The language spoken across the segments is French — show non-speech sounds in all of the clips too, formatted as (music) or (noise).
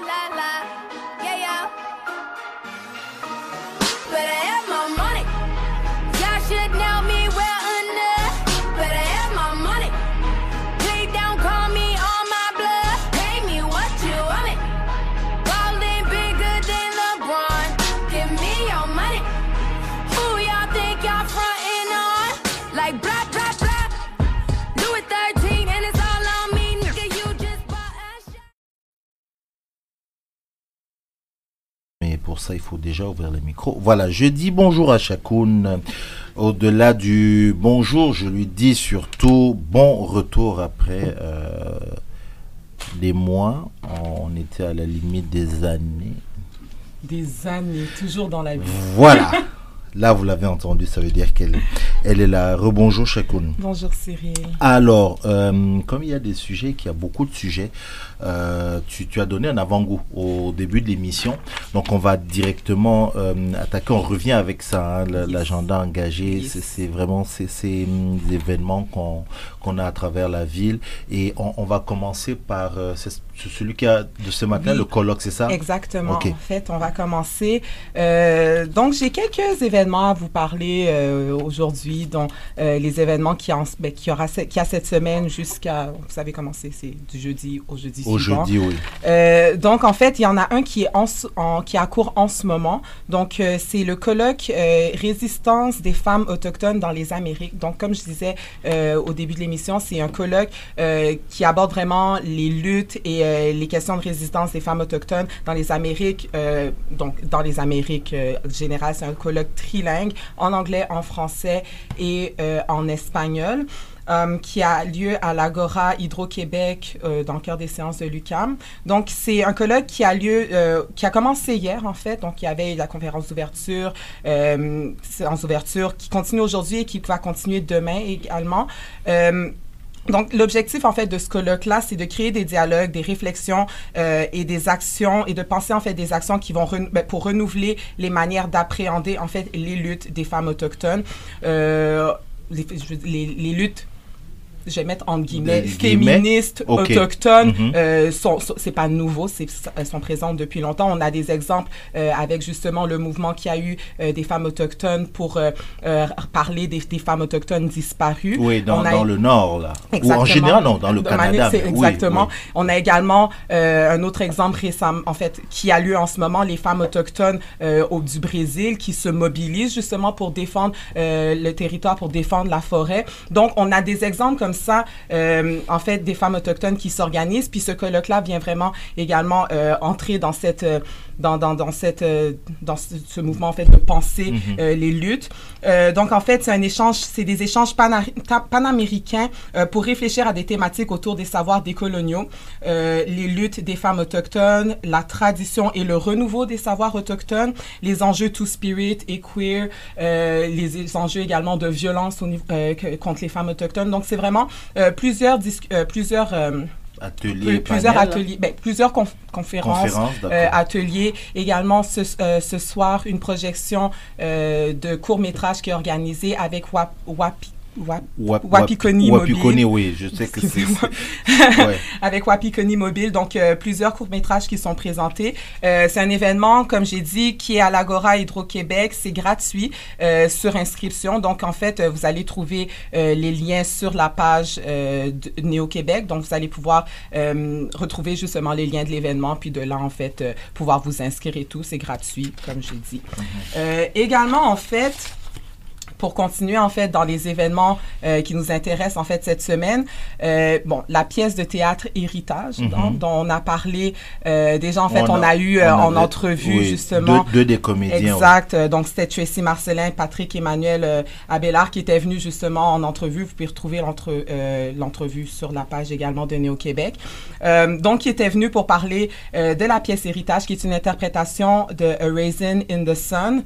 la la. Ça, il faut déjà ouvrir le micro. Voilà, je dis bonjour à Chakoun. Au-delà du bonjour, je lui dis surtout bon retour après euh, des mois. On était à la limite des années. Des années, toujours dans la vie. Voilà. (laughs) Là, vous l'avez entendu, ça veut dire qu'elle elle est là. Rebonjour, Chakoun. Bonjour, Cyril. Alors, euh, comme il y a des sujets, qu'il y a beaucoup de sujets, euh, tu, tu, as donné un avant-goût au début de l'émission. Donc, on va directement euh, attaquer. On revient avec ça, hein, l'agenda engagé. C'est vraiment ces, ces événements qu'on a à travers la ville. Et on, on va commencer par celui qui a de ce matin, le colloque, c'est ça? Exactement. En fait, on va commencer. donc, j'ai quelques événements à vous parler euh, aujourd'hui, dont euh, les événements qui, en, ben, qui, aura, qui a cette semaine jusqu'à, vous savez comment c'est, c'est du jeudi au jeudi Au jeudi, oui. Euh, donc, en fait, il y en a un qui est en, en qui a cours en ce moment. Donc, c'est le colloque Résistance des femmes autochtones dans les Amériques. Donc, comme je disais au début de l'émission, c'est un colloque qui aborde vraiment les luttes et les questions de résistance des femmes autochtones dans les Amériques. donc, dans les Amériques générales, c'est un colloque trilingue, en anglais, en français et euh, en espagnol. Euh, qui a lieu à l'Agora Hydro-Québec euh, dans le cœur des séances de l'UCAM. Donc, c'est un colloque qui a lieu, qui a commencé hier, en fait. Donc, il y avait la conférence d'ouverture, séance d'ouverture, qui continue aujourd'hui et qui va continuer demain également. Donc, l'objectif, en fait, de ce colloque-là, c'est de créer des dialogues, des réflexions euh, et des actions et de penser, en fait, des actions qui vont, ben, pour renouveler les manières d'appréhender, en fait, les luttes des femmes autochtones. Euh, les, les, luttes je vais mettre en guillemets, féministes, autochtones, mm -hmm. sont, c'est pas nouveau, elles sont présentes depuis longtemps. On a des exemples euh, avec justement le mouvement qui a eu euh, des femmes autochtones pour parler des, des, femmes autochtones disparues. Oui, dans, dans le Nord, là. Ou en général, non, dans le Canada. exactement. On a également un autre exemple récent, en fait, qui a lieu en ce moment, les femmes autochtones au, du Brésil qui se mobilisent justement pour défendre le territoire, pour défendre la forêt. Donc, on a des exemples comme ça, euh, en fait, des femmes autochtones qui s'organisent. Puis ce colloque-là vient vraiment également euh, entrer dans cette, euh, dans, dans, dans cette, dans ce, mouvement en fait de penser mhm. les luttes. donc en fait, c'est un échange, c'est des échanges panaméricains pour réfléchir à des thématiques autour des savoirs décoloniaux, les luttes des femmes autochtones, la tradition et le renouveau des savoirs autochtones, les enjeux two spirit et queer, les, enjeux également de violence au contre les femmes autochtones. Donc c'est vraiment euh, plusieurs, euh, plusieurs euh, ateliers, plusieurs ateliers, ben, plusieurs conférences, ateliers. Également ce, ce, soir une projection de court métrage qui est organisée avec WAPI Wapikoni Mobile. oui, je sais que c'est. ouais. (laughs) Avec Wapikoni Mobile, donc euh, plusieurs courts-métrages qui sont présentés. Euh, c'est un événement, comme j'ai dit, qui est à l'Agora Hydro-Québec. C'est gratuit euh, sur inscription. Donc, en fait, vous allez trouver les liens sur la page de Néo-Québec. Donc, vous allez pouvoir retrouver justement les liens de l'événement, puis de là, en fait, pouvoir vous inscrire et tout. C'est gratuit, comme j'ai dit. Mm-hmm. également, en fait, pour continuer en fait dans les événements euh, qui nous intéressent en fait cette semaine. Euh, bon, la pièce de théâtre Héritage mhm. dont on a parlé euh, déjà en fait on, a, eu en entrevue justement deux, des comédiens. Exact. Donc c'était Tracy Marcelin, Patrick Emmanuel Abélard qui était venu justement en entrevue. Vous pouvez retrouver l'entrevue sur la page également de Néo Québec. donc qui était venu pour parler de la pièce Héritage qui est une interprétation de A Raisin in the Sun.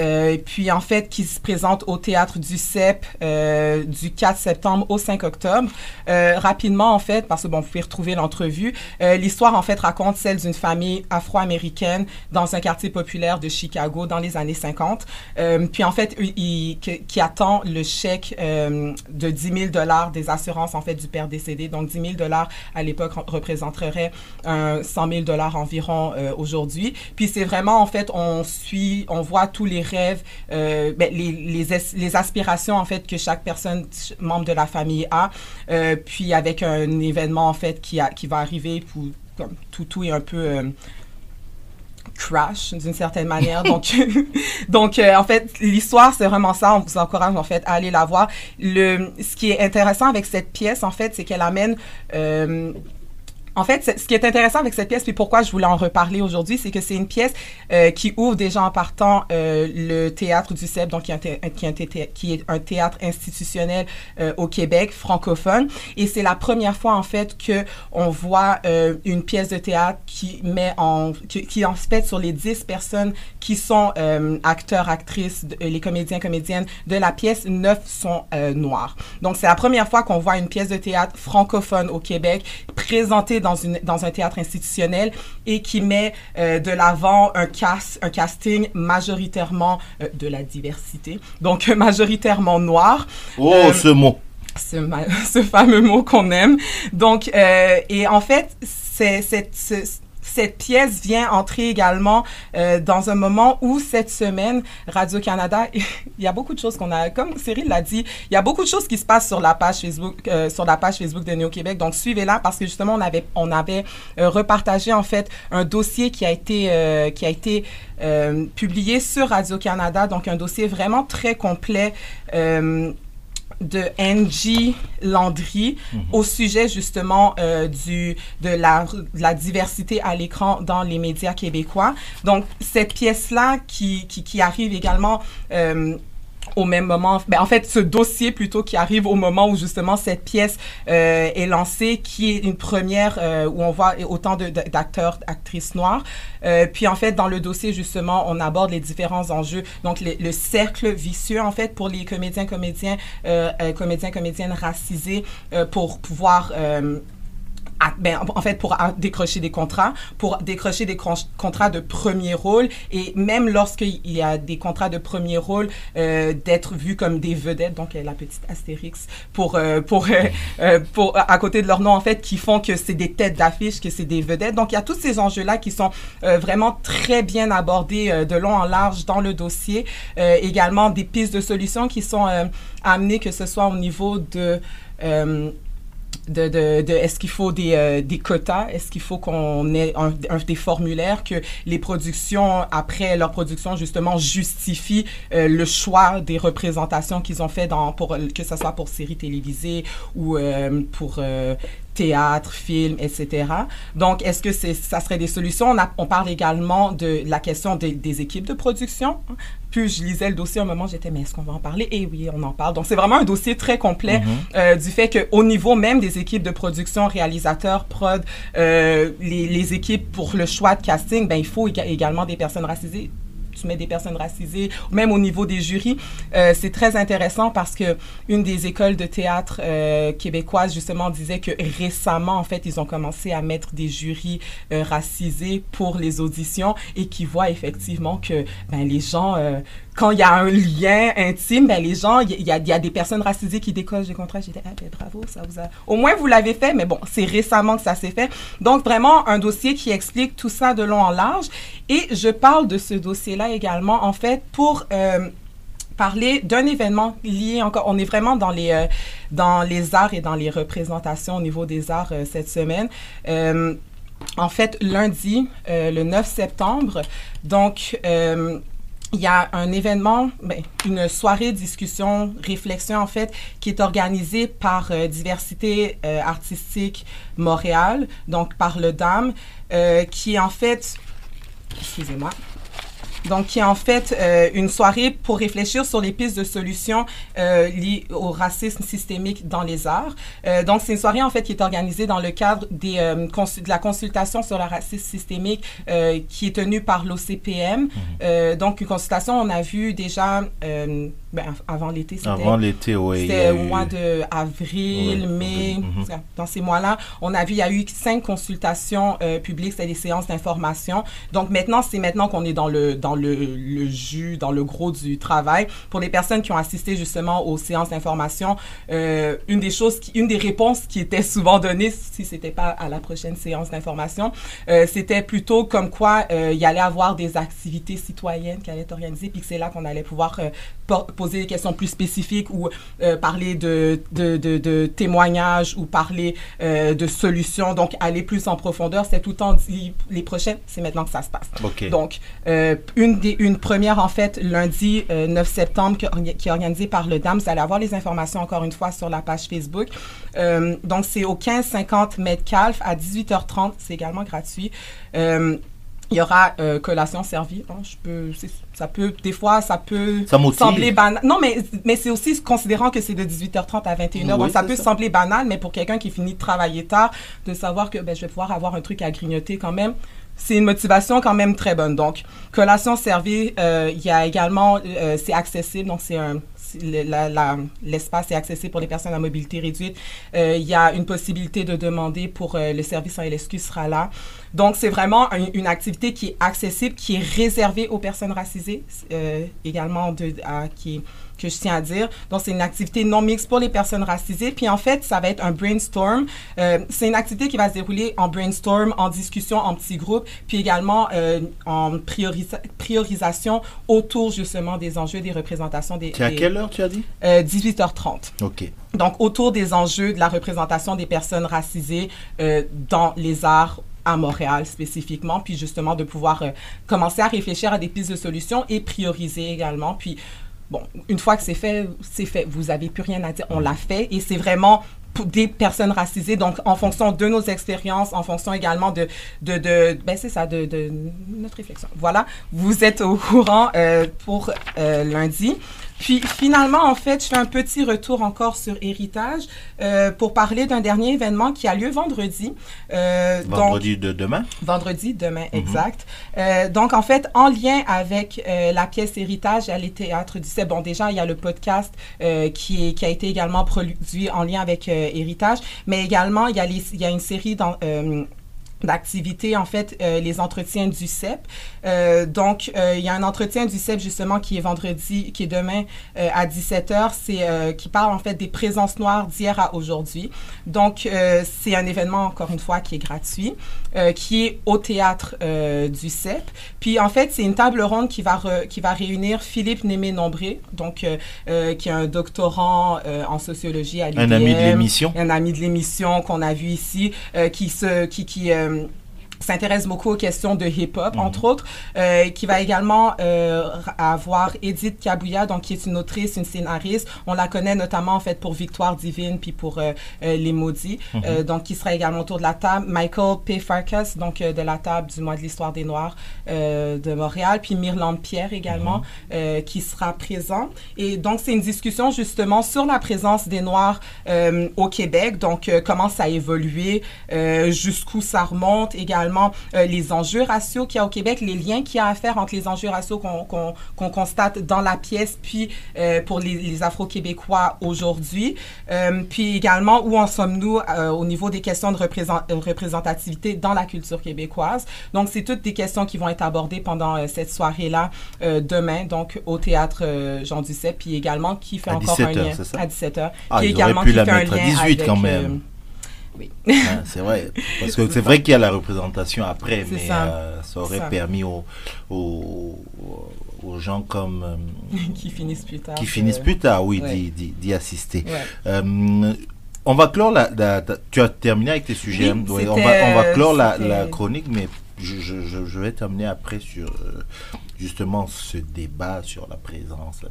Euh, puis en fait qui se présente au théâtre du CEP euh, du 4 septembre au 5 octobre. Euh, rapidement en fait, parce que bon, vous pouvez retrouver l'entrevue, l'histoire en fait raconte celle d'une famille afro-américaine dans un quartier populaire de Chicago dans les années 50. Euh, puis en fait, qui, attend le chèque de 10 000 dollars des assurances en fait du père décédé. Donc 10 000 dollars à l'époque représenterait 100 000 dollars environ aujourd'hui. Puis c'est vraiment en fait, on suit, on voit tous les rêves, euh, ben, les, les, les, aspirations en fait que chaque personne membre de la famille a, euh, puis avec un événement en fait qui, a, qui va arriver pour comme tout tout est un peu euh, crash d'une certaine manière. (laughs) donc, (laughs) donc en fait, l'histoire, c'est vraiment ça. On vous encourage en fait à aller la voir. Le, ce qui est intéressant avec cette pièce, en fait, c'est qu'elle amène En fait, ce qui est intéressant avec cette pièce, puis pourquoi je voulais en reparler aujourd'hui, c'est que c'est une pièce euh, qui ouvre déjà en partant euh, le théâtre du CEP, donc qui est un, qui qui est un théâtre institutionnel euh, au Québec, francophone. Et c'est la première fois, en fait, que on voit euh, une pièce de théâtre qui met en, qui, qui en fait sur les 10 personnes qui sont euh, acteurs, actrices, les comédiens, comédiennes de la pièce, 9 sont noirs. Donc, c'est la première fois qu'on voit une pièce de théâtre francophone au Québec présentée dans, une, dans un théâtre institutionnel et qui met euh, de l'avant un, cast, un casting majoritairement euh, de la diversité, donc majoritairement noir. Oh, euh, ce mot. Ce, (laughs) ce, fameux mot qu'on aime. Donc, euh, et en fait, c'est cette cette pièce vient entrer également euh, dans un moment où cette semaine, Radio-Canada, (laughs) il y a beaucoup de choses qu'on a, comme Cyril l'a dit, il y a beaucoup de choses qui se passent sur la page Facebook, euh, sur la page Facebook de Néo-Québec. Donc, suivez-la parce que justement, on avait, on avait euh, repartagé en fait un dossier qui a été, euh, qui a été euh, publié sur Radio-Canada. Donc, un dossier vraiment très complet de Angie Landry mm -hmm. au sujet justement euh, du, de, la, de la diversité à l'écran dans les médias québécois. Donc, cette pièce-là qui, qui, qui, arrive également... Euh, au même moment, ben en fait, ce dossier plutôt qui arrive au moment où justement cette pièce euh, est lancée, qui est une première euh, où on voit autant d'acteurs, actrices noires. Euh, puis en fait, dans le dossier justement, on aborde les différents enjeux, donc les, le cercle vicieux en fait pour les comédiens, comédiens, euh, euh, comédiens, comédiennes racisés pour pouvoir ben, en fait, pour décrocher des contrats, pour décrocher des contrats de premier rôle, et même lorsqu'il y a des contrats de premier rôle, euh, d'être vus comme des vedettes, donc la petite astérix, pour, euh, pour, euh, pour, à côté de leur nom, en fait, qui font que c'est des têtes d'affiche, que c'est des vedettes. Donc, il y a tous ces enjeux-là qui sont vraiment très bien abordés de long en large dans le dossier. également, des pistes de solutions qui sont amenées, que ce soit au niveau de de, de, de est-ce qu'il faut des, euh, des quotas, est-ce qu'il faut qu'on ait un, un, des formulaires que les productions, après leur production, justement, justifient euh, le choix des représentations qu'ils ont fait dans, pour, que ce soit pour séries télévisées ou euh, pour théâtre, film, etc. Donc, est-ce que c'est, ça serait des solutions? On, a, on parle également de la question de, des équipes de production. Puis, je lisais le dossier à un moment, j'étais, mais est-ce qu'on va en parler? Et oui, on en parle. Donc, c'est vraiment un dossier très complet mm-hmm. euh, du fait qu'au niveau même des équipes de production, réalisateurs, prod, euh, les, les, équipes pour le choix de casting, ben, il faut également des personnes racisées tu mets des personnes racisées, même au niveau des jurys. Euh, c'est très intéressant parce que une des écoles de théâtre euh, québécoises justement disait que récemment, en fait, ils ont commencé à mettre des jurys euh, racisés pour les auditions et qui voient effectivement que ben, les gens quand il y a un lien intime, ben les gens, il y, a des personnes racisées qui décochent des contrats. J'étais, ah ben bravo, ça vous a... Au moins, vous l'avez fait, mais bon, c'est récemment que ça s'est fait. Donc, vraiment, un dossier qui explique tout ça de long en large. Et je parle de ce dossier-là également, en fait, pour... Euh, parler d'un événement lié encore on est vraiment dans les euh, dans les arts et dans les représentations au niveau des arts euh, cette semaine en fait lundi le 9 septembre donc il y a un événement, ben, une soirée discussion, réflexion en fait, qui est organisée par euh, Diversité euh, artistique Montréal, donc par le DAM, euh, qui est en fait, excusez-moi, donc qui est en fait euh, une soirée pour réfléchir sur les pistes de solutions euh, liées au racisme systémique dans les arts. Euh, donc c'est une soirée en fait qui est organisée dans le cadre des, euh, de la consultation sur le racisme systémique euh, qui est tenue par l'OCPM. Mm-hmm. donc une consultation, on a vu déjà ben, avant l'été, c'était avant l'été, oui. C'était au mois de avril, mai, mm -hmm. dans ces mois-là, on a vu il y a eu cinq consultations publiques, c'était des séances d'information. Donc maintenant, c'est maintenant qu'on est dans le dans le, jus, dans le gros du travail. Pour les personnes qui ont assisté justement aux séances d'information, euh, une des choses, une des réponses qui était souvent donnée, si c'était pas à la prochaine séance d'information, euh, c'était plutôt comme quoi euh, il y allait avoir des activités citoyennes qui allaient être organisées, puis que c'est là qu'on allait pouvoir poser des questions plus spécifiques ou euh, parler de, de, de, témoignages ou parler euh, de solutions, donc aller plus en profondeur. C'est tout le temps les prochaines, c'est maintenant que ça se passe. Donc, euh, une, des, une première, en fait, lundi 9 septembre, qui, est organisée par le DAM. Vous allez avoir les informations encore une fois sur la page Facebook. donc, c'est au 1550 Metcalf à 18h30. C'est également gratuit. Il y aura euh, collation servie. Hein, je peux, ça peut, des fois, ça peut sembler banal. Non, mais, mais c'est aussi considérant que c'est de 18h30 à 21h. donc, ça peut sembler banal, mais pour quelqu'un qui finit de travailler tard, de savoir que ben, je vais pouvoir avoir un truc à grignoter quand même, c'est une motivation quand même très bonne. Donc, collation servie, euh, il y a également, euh, c'est accessible, donc c'est un l'espace est accessible pour les personnes à mobilité réduite. Euh, il y a une possibilité de demander pour le service en LSQ sera là. Donc, c'est vraiment une activité qui est accessible, qui est réservée aux personnes racisées, également de, à, qui que je tiens à dire. Donc, c'est une activité non mixte pour les personnes racisées. Puis, en fait, ça va être un brainstorm. Euh, c'est une activité qui va se dérouler en brainstorm, en discussion, en petits groupes, puis également euh, en priorisation autour, justement, des enjeux, des représentations des... À quelle heure, tu as dit? 18h30. Euh, OK. Donc, autour des enjeux de la représentation des personnes racisées dans les arts à Montréal spécifiquement, puis justement de pouvoir commencer à réfléchir à des pistes de solutions et prioriser également. Puis Bon, une fois que c'est fait, c'est fait. Vous n'avez plus rien à dire. On l'a fait et c'est vraiment des personnes racisées. Donc, en fonction de nos expériences, en fonction également de, de, ben c'est ça, de, de, notre réflexion. Voilà, vous êtes au courant euh, pour euh, lundi. Puis finalement, en fait, je fais un petit retour encore sur Héritage euh, pour parler d'un dernier événement qui a lieu vendredi. Euh, vendredi de demain? Vendredi demain, mhm. exact. Euh, donc, en fait, en lien avec la pièce Héritage à les théâtres du CEP, bon, déjà, il y a le podcast qui, est, qui a été également produit en lien avec Héritage, mais également, il y a, il y a une série dans d'activités, en fait, euh, les entretiens du CEP. Euh, donc, euh, il y a un entretien du CEP, justement, qui est vendredi, qui est demain à 17h, c'est qui parle, en fait, des présences noires d'hier à aujourd'hui. Donc, c'est un événement, encore une fois, qui est gratuit, qui est au théâtre du CEP. Puis, en fait, c'est une table ronde qui va, qui va réunir Philippe Némé-Nombré, donc, qui est un doctorant en sociologie à l'UQTR. Un ami de l'émission. Un ami de l'émission qu'on a vu ici, qui se... qui, qui um, s'intéresse beaucoup aux questions de hip-hop, entre mhm. autres, euh, qui va également euh, avoir Edith Kabouya, donc qui est une autrice, une scénariste. On la connaît notamment en fait pour Victoire divine puis pour euh, Les Maudits, mhm. donc qui sera également autour de la table. Michael P. Farkas, donc de la table du mois de l'histoire des Noirs de Montréal, puis Myrlande Pierre également, mhm. qui sera présent. Et donc c'est une discussion justement sur la présence des Noirs au Québec, donc comment ça a évolué, jusqu'où ça remonte également euh, les enjeux raciaux qu'il y a au Québec, les liens qu'il y a à faire entre les enjeux raciaux qu'on constate dans la pièce, puis euh, pour les, Afro-Québécois aujourd'hui, euh, puis également où en sommes-nous au niveau des questions de représentativité dans la culture québécoise. Donc, c'est toutes des questions qui vont être abordées pendant cette soirée-là demain, donc au théâtre Jean Duceppe, puis également qui fait encore un lien à 17h, ah, qui également qui fait un lien à 18 quand même. Oui. Ah, c'est vrai. Parce que c'est vrai qu'il y a la représentation après, mais ça, euh, ça aurait permis aux, aux, aux, gens comme... Euh, (laughs) qui finissent plus tard. Qui finissent plus tard, oui, d'y assister. Euh, on va clore la, Tu as terminé avec tes sujets. Hein? on, va, on va clore la, la chronique, mais je, je, je, vais terminer après sur justement ce débat sur la présence, la,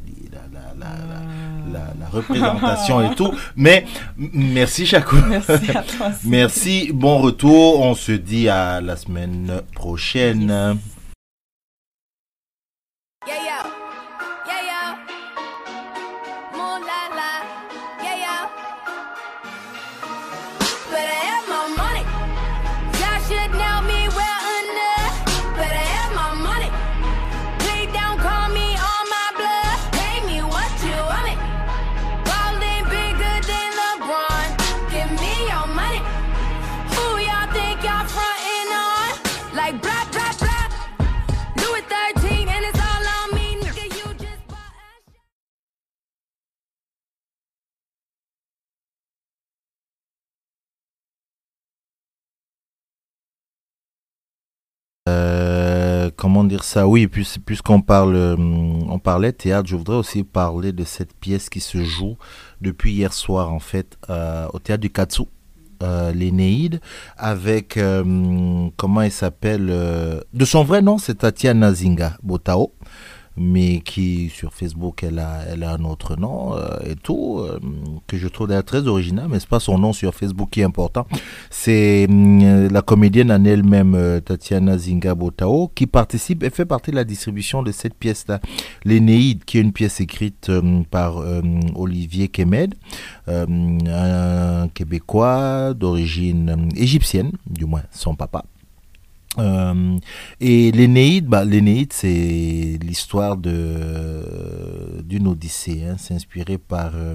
la, la, la représentation et tout. (laughs) Mais merci Chaco. Merci à toi. (laughs) merci, bon retour. On se dit à la semaine prochaine. Comment dire ça Oui, puisqu'on parle, on parlait théâtre, je voudrais aussi parler de cette pièce qui se joue depuis hier soir en fait au théâtre du Katsu. l'Énéide, avec, comment elle s'appelle De son vrai nom, c'est Tatiana Zinga Botao mais qui sur Facebook elle a, un autre nom euh, et tout, euh, que je trouve très original, mais c'est pas son nom sur Facebook qui est important. C'est euh, la comédienne en elle-même, Tatiana Zingabotao, qui participe et fait partie de la distribution de cette pièce-là, L'Énéide, qui est une pièce écrite par Olivier Kemed, un Québécois d'origine égyptienne, du moins son papa. Euh, et l'Énéide, bah, l'Énéide, c'est l'histoire de d'une Odyssée. Hein, c'est inspiré par euh,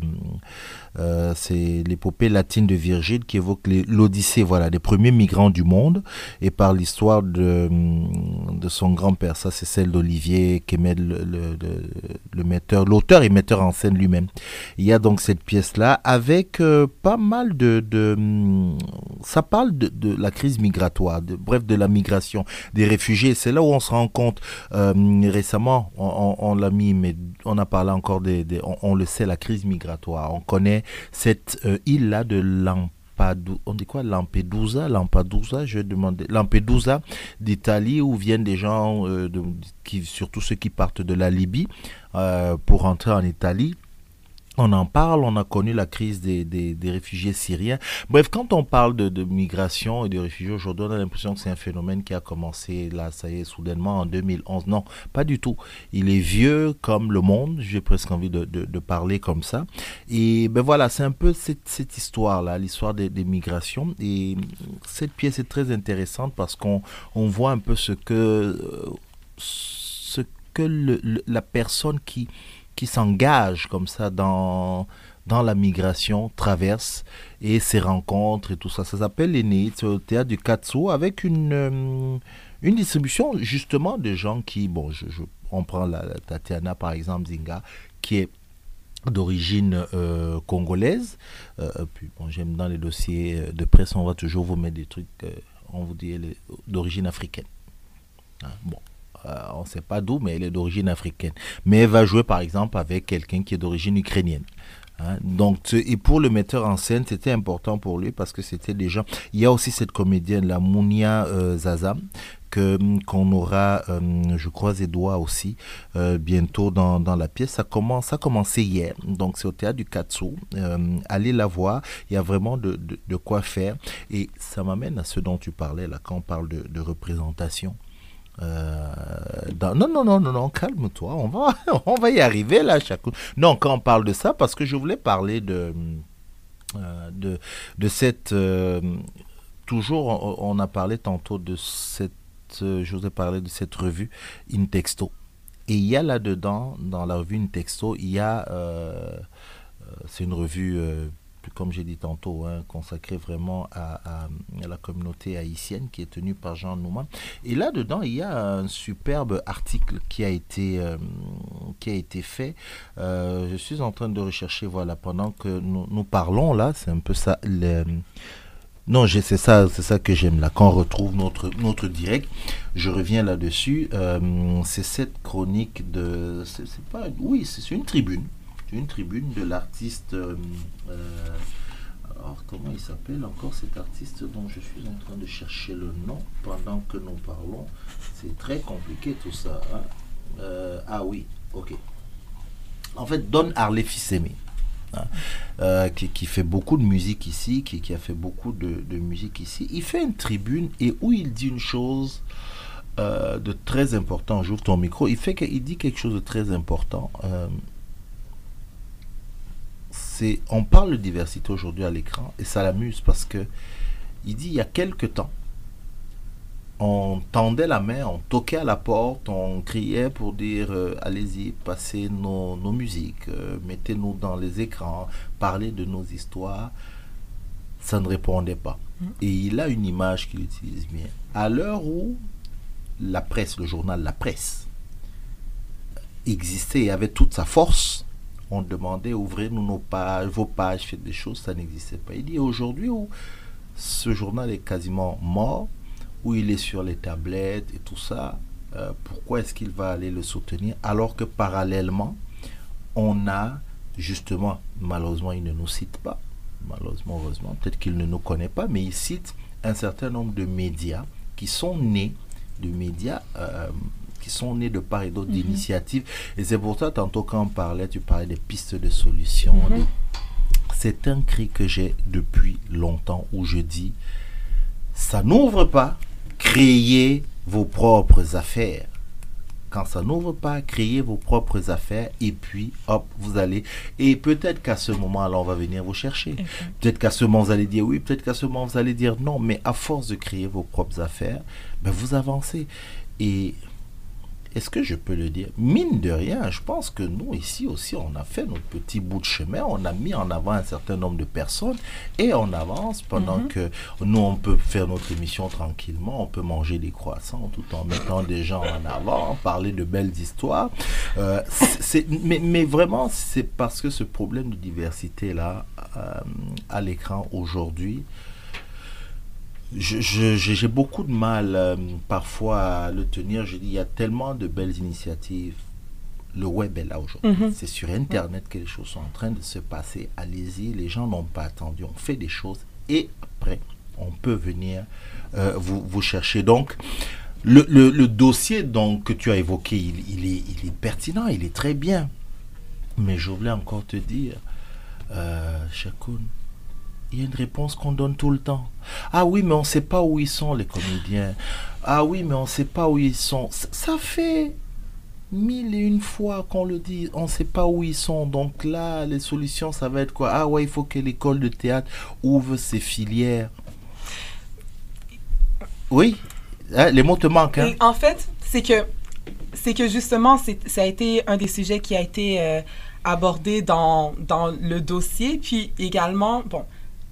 euh, c'est l'épopée latine de Virgile qui évoque l'Odyssée, voilà, des premiers migrants du monde, et par l'histoire de, de son grand-père. Ça, c'est celle d'Olivier, qui le, le, le, l'auteur et metteur en scène lui-même. Il y a donc cette pièce-là avec euh, pas mal de, de, ça parle de, de la crise migratoire, bref, de la migration des réfugiés. C'est là où on se rend compte. Récemment, on, on, l'a mis, mais on a encore des, on, le sait, la crise migratoire. On connaît cette euh, île-là de Lampedusa, on dit quoi Lampedusa, Lampedusa, je demandais, Lampedusa d'Italie où viennent des gens, euh, qui, surtout ceux qui partent de la Libye euh, pour rentrer en Italie on en parle, on a connu la crise des, des, réfugiés syriens. Bref, quand on parle de, de migration et de réfugiés aujourd'hui, on a l'impression que c'est un phénomène qui a commencé là, ça y est, soudainement en 2011. Non, pas du tout. Il est vieux comme le monde, j'ai presque envie de, de, parler comme ça. Et ben voilà, c'est un peu cette, cette histoire-là, l'histoire des, migrations. Et cette pièce est très intéressante parce qu'on on voit un peu ce que, ce que la personne qui qui comme ça dans, dans la migration traverse et ses rencontres et tout ça. Ça s'appelle l'Énéide, c'est au théâtre du Katsu avec une, euh, une distribution justement de gens qui, bon, je, on prend la, Tatiana par exemple, Zinga, qui est d'origine euh, congolaise. Euh, puis bon, j'aime dans les dossiers de presse, on va toujours vous mettre des trucs, on vous dit d'origine africaine. Hein, bon, on ne sait pas d'où, mais elle est d'origine africaine. Mais elle va jouer par exemple avec quelqu'un qui est d'origine ukrainienne. Hein. Donc, et pour le metteur en scène, c'était important pour lui parce que c'était déjà. Il y a aussi cette comédienne, la Mounia euh, Zaza, que qu'on aura, euh, je crois, et doigts aussi bientôt dans, dans, la pièce. Ça commence, ça a commencé hier, donc c'est au théâtre du Katsu. allez la voir, il y a vraiment de, de, quoi faire. Et ça m'amène à ce dont tu parlais là, quand on parle de représentation. Euh, non, non, non, non, non, calme-toi, on va, (laughs) y arriver là. Chaque... Non, quand on parle de ça, parce que je voulais parler de, euh, de, cette. Euh, toujours, on, a parlé tantôt de cette. je vous ai parlé de cette revue Intexto. Et il y a là-dedans, dans la revue Intexto, il y a. c'est une revue comme j'ai dit tantôt, hein, consacré vraiment à, la communauté haïtienne qui est tenue par Jean Nouman. Et là-dedans, il y a un superbe article qui a été, euh, qui a été fait. Euh, je suis en train de rechercher, voilà, pendant que nous, parlons là, c'est un peu ça. non, c'est ça, ça que j'aime là. Quand on retrouve notre, notre direct, je reviens là-dessus. Euh, c'est cette chronique de, c'est pas, oui, c'est une tribune une tribune de l'artiste. Euh, euh, alors, comment il s'appelle encore cet artiste dont je suis en train de chercher le nom pendant que nous parlons C'est très compliqué tout ça. Hein. Euh, ah oui, ok. En fait, Don Harley Fissemi. Hein, qui, fait beaucoup de musique ici, qui, a fait beaucoup de, musique ici. Il fait une tribune et où il dit une chose de très important. J'ouvre ton micro. Il fait qu'il dit quelque chose de très important on parle de diversité aujourd'hui à l'écran et ça l'amuse parce que il dit il y a quelque temps, on tendait la main, on toquait à la porte, on criait pour dire euh, allez-y, passez nos, musiques, euh, mettez-nous dans les écrans, parlez de nos histoires. Ça ne répondait pas. Mm. Et il a une image qu'il utilise bien. À l'heure où la presse, le journal La Presse, existait et avait toute sa force, on demandait ouvrez-nous nos pages, vos pages, faites des choses, ça n'existait pas. Il dit aujourd'hui où ce journal est quasiment mort, où il est sur les tablettes et tout ça, euh, pourquoi est-ce qu'il va aller le soutenir alors que parallèlement, on a justement, malheureusement, il ne nous cite pas, malheureusement, heureusement, peut-être qu'il ne nous connaît pas, mais il cite un certain nombre de médias qui sont nés, de médias euh, qui sont nés de part et d'autre d'initiatives. Et c'est pour ça, tantôt quand on parlait, tu parlais des pistes de solutions. des- C'est un cri que j'ai depuis longtemps où je dis, ça n'ouvre pas, créez vos propres affaires. Quand ça n'ouvre pas, créez vos propres affaires et puis hop, vous allez. Et peut-être qu'à ce moment-là, on va venir vous chercher. Peut-être qu'à ce moment, vous allez dire oui, peut-être qu'à ce moment, vous allez dire non. Mais à force de créer vos propres affaires, ben, vous avancez. Et est-ce que je peux le dire? Mine de rien, je pense que nous, ici aussi, on a fait notre petit bout de chemin. On a mis en avant un certain nombre de personnes et on avance pendant que nous, on peut faire notre émission tranquillement. On peut manger des croissants tout en mettant des gens en avant, parler de belles histoires. Euh, mais, mais vraiment, c'est parce que ce problème de diversité-là, euh, à l'écran aujourd'hui, j'ai beaucoup de mal euh, parfois à le tenir. Je dis, il y a tellement de belles initiatives. Le web est là aujourd'hui. Mhm. C'est sur Internet que les choses sont en train de se passer. Allez-y, les gens n'ont pas attendu. On fait des choses et après, on peut venir euh, vous, vous chercher. Donc, le, le- le dossier donc, que tu as évoqué, il, il est, il est pertinent, il est très bien. Mais je voulais encore te dire, euh, Chakoun, il y a une réponse qu'on donne tout le temps. Ah oui, mais on ne sait pas où ils sont, les comédiens. Ah oui, mais on ne sait pas où ils sont. Ça, fait mille et une fois qu'on le dit. On ne sait pas où ils sont. Donc là, les solutions, ça va être quoi? Ah ouais, il faut que l'école de théâtre ouvre ses filières. Oui, Hein, les mots te manquent. Hein? En fait, c'est que, c'est que justement, ça a été un des sujets qui a été euh, abordé dans, dans le dossier. Puis également, bon,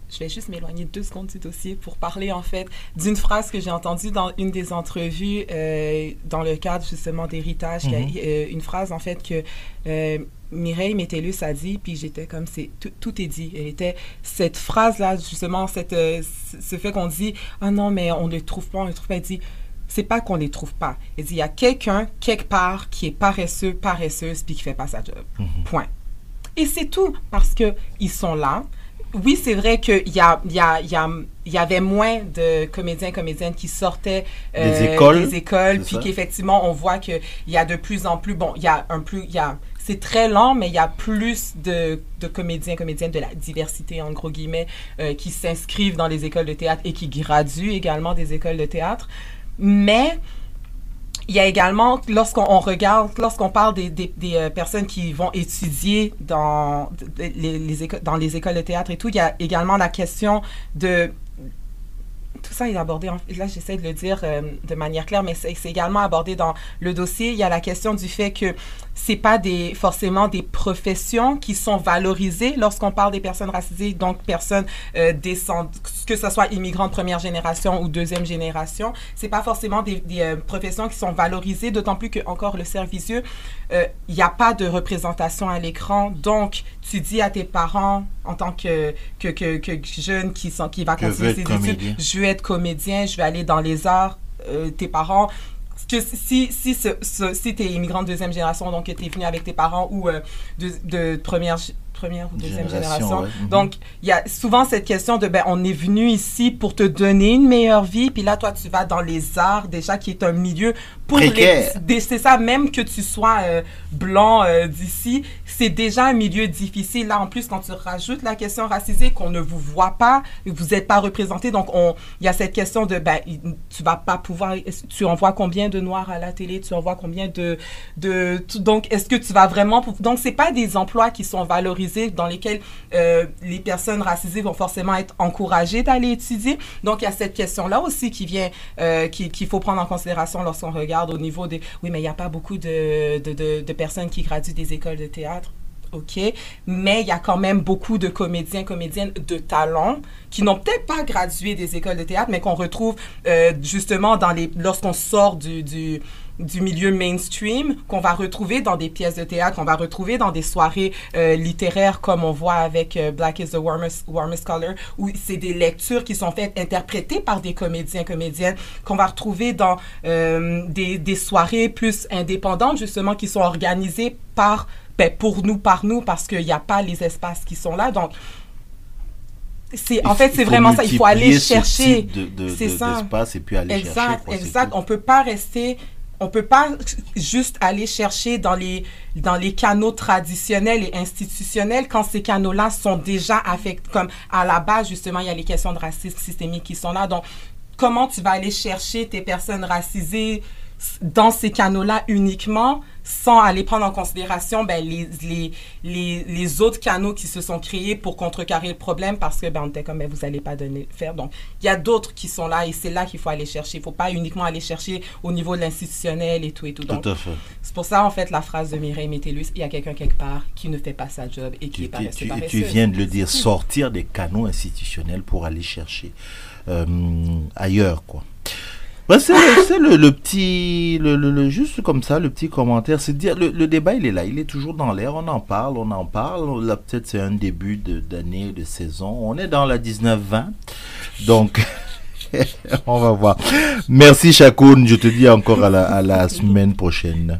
je vais juste m'éloigner deux secondes du dossier pour parler en fait d'une phrase que j'ai entendue dans une des entrevues euh, dans le cadre justement d'héritage. Mhm. euh, une phrase en fait que euh, Mireille Métellus a dit, puis j'étais comme, c'est tout, tout est dit. Elle était cette phrase-là, justement, cette, euh, ce- fait qu'on dit, ah non, mais on ne les trouve pas, on ne les trouve pas. Elle dit, c'est pas qu'on les trouve pas. Elle dit, il y a quelqu'un, quelque part, qui est paresseux, paresseuse, puis qui fait pas sa job. Point. Et c'est tout, parce que ils sont là. Oui, c'est vrai qu'il y, a, y, a, y, a, y avait moins de comédiens comédiennes qui sortaient euh, Des écoles, des écoles, c'est puis qu'effectivement, on voit qu'il y a de plus en plus, bon, il y a un plus, il y a, c'est très lent, mais il y a plus de, de comédiens, comédiennes de la diversité, en gros guillemets, euh, qui s'inscrivent dans les écoles de théâtre et qui graduent également des écoles de théâtre. Mais il y a également, lorsqu'on on regarde, lorsqu'on parle des, euh, personnes qui vont étudier dans les, dans les écoles de théâtre et tout, il y a également la question de... Tout ça est abordé, là j'essaie de le dire euh, de manière claire, mais c'est également abordé dans le dossier. Il y a la question du fait que c'est pas des, forcément des professions qui sont valorisées lorsqu'on parle des personnes racisées, donc personnes euh, que ce soit immigrants de première génération ou deuxième génération, c'est pas forcément des, des, euh, professions qui sont valorisées, d'autant plus que encore le servicieux, euh, il n'y a pas de représentation à l'écran, donc tu dis à tes parents en tant que que, que, que jeune qui sont qui va continuer ses études, je vais être comédien, je vais aller dans les arts, euh, tes parents que si, si, ce, ce- si tu es immigrant de deuxième génération, donc que tu es venu avec tes parents ou euh, de, de première, première ou deuxième Génération, génération. ouais. Mhm. Donc, il y a souvent cette question de, ben, on est venu ici pour te donner une meilleure vie, puis là, toi, tu vas dans les arts, déjà, qui est un milieu pour Précaire. les... C'est ça, même que tu sois euh, blanc euh, d'ici, c'est déjà un milieu difficile. Là, en plus, quand tu rajoutes la question racisée, qu'on ne vous voit pas, vous n'êtes pas représenté, donc on- il y a cette question de, ben, tu vas pas pouvoir, tu en vois combien de noirs à la télé, tu en vois combien de, de tu- donc est-ce que tu vas vraiment, donc c'est pas des emplois qui sont valorisés dans lesquels euh, les personnes racisées vont forcément être encouragées d'aller étudier. Donc il y a cette question-là aussi qui vient, euh, qui- qu'il faut prendre en considération lorsqu'on regarde au niveau des, oui mais il n'y a pas beaucoup de, de, personnes qui graduent des écoles de théâtre. OK, mais il y a quand même beaucoup de comédiens, comédiennes de talent qui n'ont peut-être pas gradué des écoles de théâtre, mais qu'on retrouve euh, justement dans les lorsqu'on sort du du milieu mainstream qu'on va retrouver dans des pièces de théâtre, qu'on va retrouver dans des soirées euh, littéraires comme on voit avec euh, Black is the warmest, warmest Color, où c'est des lectures qui sont faites, interprétées par des comédiens, comédiennes, qu'on va retrouver dans euh, des, des soirées plus indépendantes, justement, qui sont organisées par, ben, pour nous, par nous, parce qu'il n'y a pas les espaces qui sont là. Donc, c'est en fait c'est vraiment ça. Il faut aller chercher. c'est ça. et puis aller exact chercher, quoi, exact. on peut pas rester on peut pas juste aller chercher dans les dans les canaux traditionnels et institutionnels quand ces canaux-là sont déjà affectés comme à la base justement il y a les questions de racisme systémique qui sont là. Donc comment tu vas aller chercher tes personnes racisées dans ces canaux-là uniquement sans aller prendre en considération ben, les, les, les, les, autres canaux qui se sont créés pour contrecarrer le problème parce que ben, on était comme ben, vous n'allez pas donner faire. Donc, il y a d'autres qui sont là et c'est là qu'il faut aller chercher. Il ne faut pas uniquement aller chercher au niveau de l'institutionnel et tout et tout. Tout à fait. C'est pour ça, en fait, la phrase de Mireille Métellus, il y a quelqu'un quelque part qui ne fait pas sa job et qui tu, est pas tu, tu viens de le dire, sortir des canaux institutionnels pour aller chercher euh, ailleurs, quoi. Ouais, c'est le, le, petit, le, le, juste comme ça, le petit commentaire. C'est dire, le, débat, il est là, il est toujours dans l'air. On en parle, on en parle. Là, peut-être c'est un début d'année, de, de, saison. On est dans la 19-20. Donc, (laughs) on va voir. Merci, Chakoun. Je te dis encore à la, à la semaine prochaine.